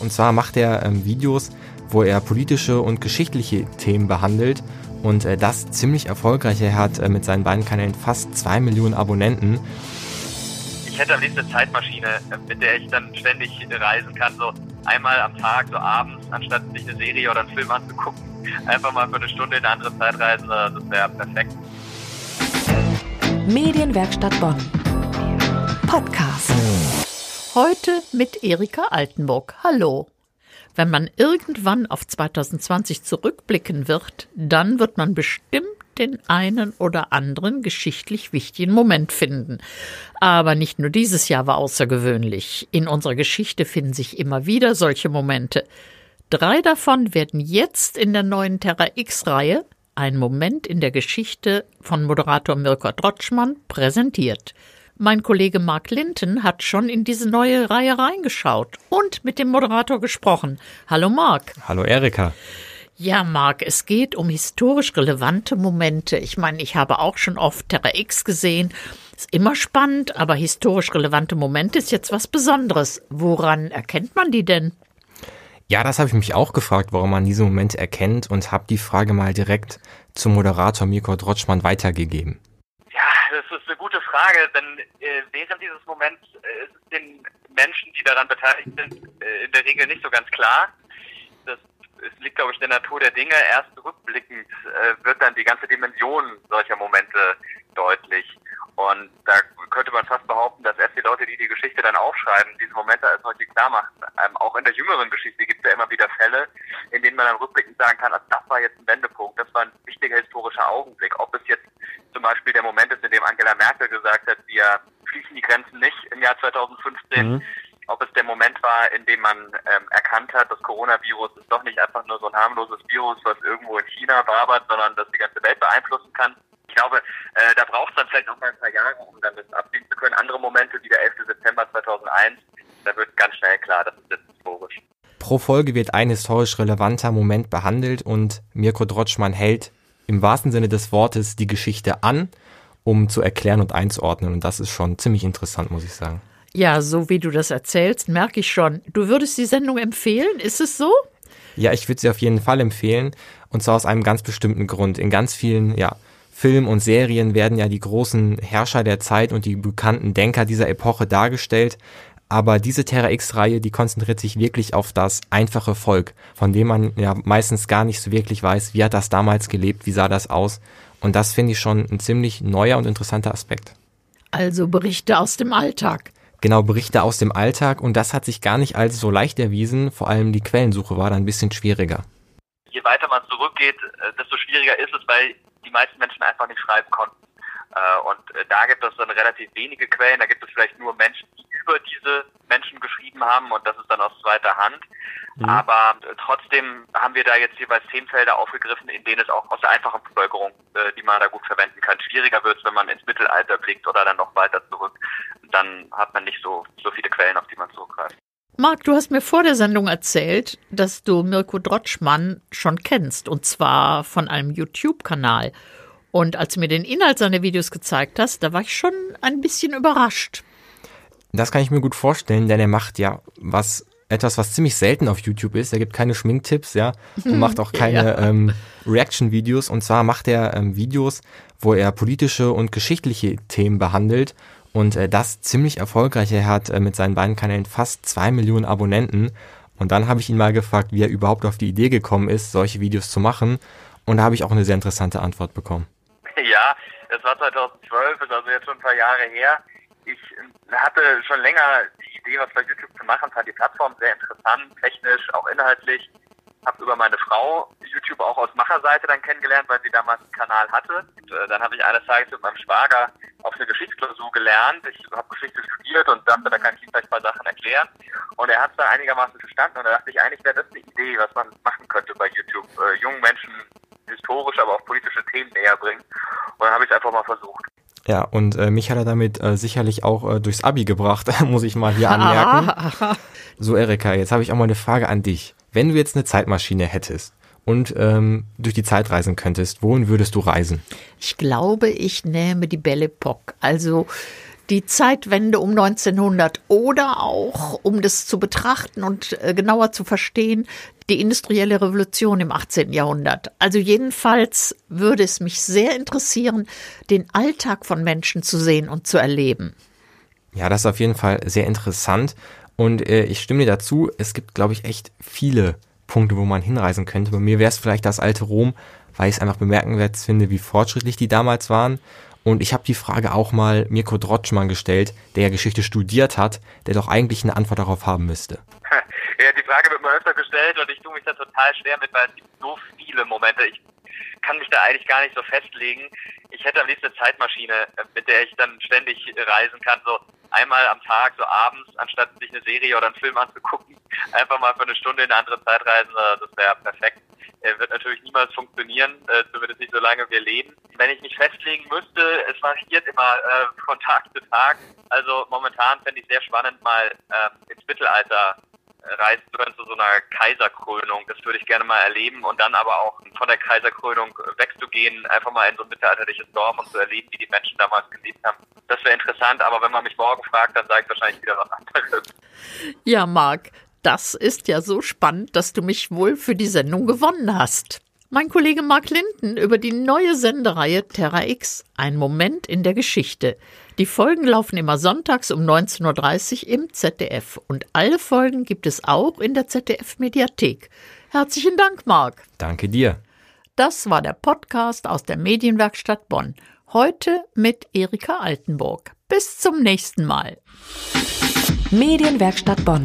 Und zwar macht er ähm, Videos, wo er politische und geschichtliche Themen behandelt und äh, das ziemlich erfolgreich. Er hat äh, mit seinen beiden Kanälen fast zwei Millionen Abonnenten. Ich hätte am liebsten eine Zeitmaschine, äh, mit der ich dann ständig reisen kann, so einmal am Tag, so abends, anstatt sich eine Serie oder einen Film anzugucken, einfach mal für eine Stunde in eine andere Zeit reisen, das wäre perfekt. Medienwerkstatt Bonn. Podcast. Heute mit Erika Altenburg. Hallo. Wenn man irgendwann auf 2020 zurückblicken wird, dann wird man bestimmt den einen oder anderen geschichtlich wichtigen Moment finden. Aber nicht nur dieses Jahr war außergewöhnlich. In unserer Geschichte finden sich immer wieder solche Momente. Drei davon werden jetzt in der neuen Terra X-Reihe, ein Moment in der Geschichte von Moderator Mirko Drotschmann, präsentiert. Mein Kollege Mark Linton hat schon in diese neue Reihe reingeschaut und mit dem Moderator gesprochen. Hallo Mark. Hallo Erika. Ja, Mark, es geht um historisch relevante Momente. Ich meine, ich habe auch schon oft Terra X gesehen. Ist immer spannend, aber historisch relevante Momente ist jetzt was Besonderes. Woran erkennt man die denn? Ja, das habe ich mich auch gefragt, warum man diese Momente erkennt und habe die Frage mal direkt zum Moderator Mirko Drotschmann weitergegeben. Frage, denn äh, während dieses Moments äh, ist es den Menschen, die daran beteiligt sind, äh, in der Regel nicht so ganz klar. Das es liegt, glaube ich, in der Natur der Dinge. Erst rückblickend äh, wird dann die ganze Dimension solcher Momente deutlich. Und da könnte man fast behaupten, dass erst die Leute, die die Geschichte dann aufschreiben, diese Momente als solche klar machen. Ähm, auch in der jüngeren Geschichte gibt es ja immer wieder Fälle, in denen man dann rückblickend sagen kann, also das war jetzt ein Wendepunkt, das war ein wichtiger historischer Augenblick. Ob es jetzt zum Beispiel der Moment ist, in dem Angela Merkel gesagt hat, wir schließen die Grenzen nicht im Jahr 2015, mhm. ob es der Moment war, in dem man ähm, erkannt hat, das Coronavirus ist doch nicht einfach nur so ein harmloses Virus, was irgendwo in China wabert, sondern das die ganze Welt beeinflussen kann. Ich glaube, äh, da braucht es dann vielleicht noch mal ein paar Jahre, um dann das absehen zu können. Andere Momente, wie der 11. September 2001, da wird ganz schnell klar, das ist jetzt historisch. Pro Folge wird ein historisch relevanter Moment behandelt und Mirko Drotschmann hält im wahrsten Sinne des Wortes die Geschichte an, um zu erklären und einzuordnen. Und das ist schon ziemlich interessant, muss ich sagen. Ja, so wie du das erzählst, merke ich schon. Du würdest die Sendung empfehlen, ist es so? Ja, ich würde sie auf jeden Fall empfehlen. Und zwar aus einem ganz bestimmten Grund. In ganz vielen, ja, Filmen und Serien werden ja die großen Herrscher der Zeit und die bekannten Denker dieser Epoche dargestellt. Aber diese Terra X-Reihe, die konzentriert sich wirklich auf das einfache Volk, von dem man ja meistens gar nicht so wirklich weiß, wie hat das damals gelebt, wie sah das aus. Und das finde ich schon ein ziemlich neuer und interessanter Aspekt. Also Berichte aus dem Alltag. Genau, Berichte aus dem Alltag und das hat sich gar nicht als so leicht erwiesen, vor allem die Quellensuche war da ein bisschen schwieriger. Je weiter man zurückgeht, äh, desto schwieriger ist es, weil die meisten Menschen einfach nicht schreiben konnten. Äh, und äh, da gibt es dann relativ wenige Quellen, da gibt es vielleicht nur Menschen, die über diese geschrieben haben und das ist dann aus zweiter Hand. Mhm. Aber äh, trotzdem haben wir da jetzt jeweils zehn Felder aufgegriffen, in denen es auch aus der einfachen Bevölkerung, die man da gut verwenden kann. Schwieriger wird wenn man ins Mittelalter blickt oder dann noch weiter zurück. Dann hat man nicht so, so viele Quellen, auf die man zurückgreift. Marc, du hast mir vor der Sendung erzählt, dass du Mirko Drotschmann schon kennst, und zwar von einem YouTube-Kanal. Und als du mir den Inhalt seiner Videos gezeigt hast, da war ich schon ein bisschen überrascht. Das kann ich mir gut vorstellen, denn er macht ja was etwas, was ziemlich selten auf YouTube ist. Er gibt keine Schminktipps, ja, und macht auch keine ja. ähm, Reaction-Videos. Und zwar macht er ähm, Videos, wo er politische und geschichtliche Themen behandelt und äh, das ziemlich erfolgreich. Er hat äh, mit seinen beiden Kanälen fast zwei Millionen Abonnenten. Und dann habe ich ihn mal gefragt, wie er überhaupt auf die Idee gekommen ist, solche Videos zu machen. Und da habe ich auch eine sehr interessante Antwort bekommen. Ja, es war 2012, ist also jetzt schon ein paar Jahre her. Ich hatte schon länger die Idee, was bei YouTube zu machen, fand die Plattform sehr interessant, technisch, auch inhaltlich. Habe über meine Frau YouTube auch aus Macherseite dann kennengelernt, weil sie damals einen Kanal hatte. Und, äh, dann habe ich eines Tages mit meinem Schwager auf eine Geschichtsklausur gelernt. Ich habe Geschichte studiert und dachte, da kann ich ihm vielleicht ein paar Sachen erklären. Und er hat es dann einigermaßen verstanden und da dachte ich, eigentlich wäre das eine Idee, was man machen könnte bei YouTube. Äh, jungen Menschen historisch, aber auch politische Themen näher bringen. Und dann habe ich es einfach mal versucht. Ja, und äh, mich hat er damit äh, sicherlich auch äh, durchs Abi gebracht, muss ich mal hier anmerken. so, Erika, jetzt habe ich auch mal eine Frage an dich. Wenn du jetzt eine Zeitmaschine hättest und ähm, durch die Zeit reisen könntest, wohin würdest du reisen? Ich glaube, ich nehme die Belle Epoque. Also die Zeitwende um 1900 oder auch, um das zu betrachten und äh, genauer zu verstehen, die industrielle Revolution im 18. Jahrhundert. Also jedenfalls würde es mich sehr interessieren, den Alltag von Menschen zu sehen und zu erleben. Ja, das ist auf jeden Fall sehr interessant. Und äh, ich stimme dir dazu, es gibt, glaube ich, echt viele Punkte, wo man hinreisen könnte. Bei mir wäre es vielleicht das alte Rom, weil ich es einfach bemerkenswert finde, wie fortschrittlich die damals waren. Und ich habe die Frage auch mal Mirko Drotschmann gestellt, der ja Geschichte studiert hat, der doch eigentlich eine Antwort darauf haben müsste. Ja, die Frage wird mir öfter gestellt und ich tue mich da total schwer mit, weil es gibt so viele Momente. Ich kann mich da eigentlich gar nicht so festlegen. Ich hätte am liebsten eine Zeitmaschine, äh, mit der ich dann ständig reisen kann, so einmal am Tag, so abends, anstatt sich eine Serie oder einen Film anzugucken, einfach mal für eine Stunde in eine andere Zeit reisen, äh, das wäre perfekt. Er wird natürlich niemals funktionieren, äh, zumindest nicht solange wir leben. Wenn ich mich festlegen müsste, es variiert immer äh, von Tag zu Tag. Also momentan fände ich sehr spannend, mal äh, ins Mittelalter reisen zu können zu so einer Kaiserkrönung. Das würde ich gerne mal erleben und dann aber auch von der Kaiserkrönung wegzugehen, einfach mal in so ein mittelalterliches Dorf und zu erleben, wie die Menschen damals gelebt haben. Das wäre interessant, aber wenn man mich morgen fragt, dann sage ich wahrscheinlich wieder was anderes. Ja, Marc, das ist ja so spannend, dass du mich wohl für die Sendung gewonnen hast. Mein Kollege Mark Linden über die neue Sendereihe Terra X, ein Moment in der Geschichte. Die Folgen laufen immer sonntags um 19.30 Uhr im ZDF und alle Folgen gibt es auch in der ZDF Mediathek. Herzlichen Dank, Marc. Danke dir. Das war der Podcast aus der Medienwerkstatt Bonn. Heute mit Erika Altenburg. Bis zum nächsten Mal. Medienwerkstatt Bonn.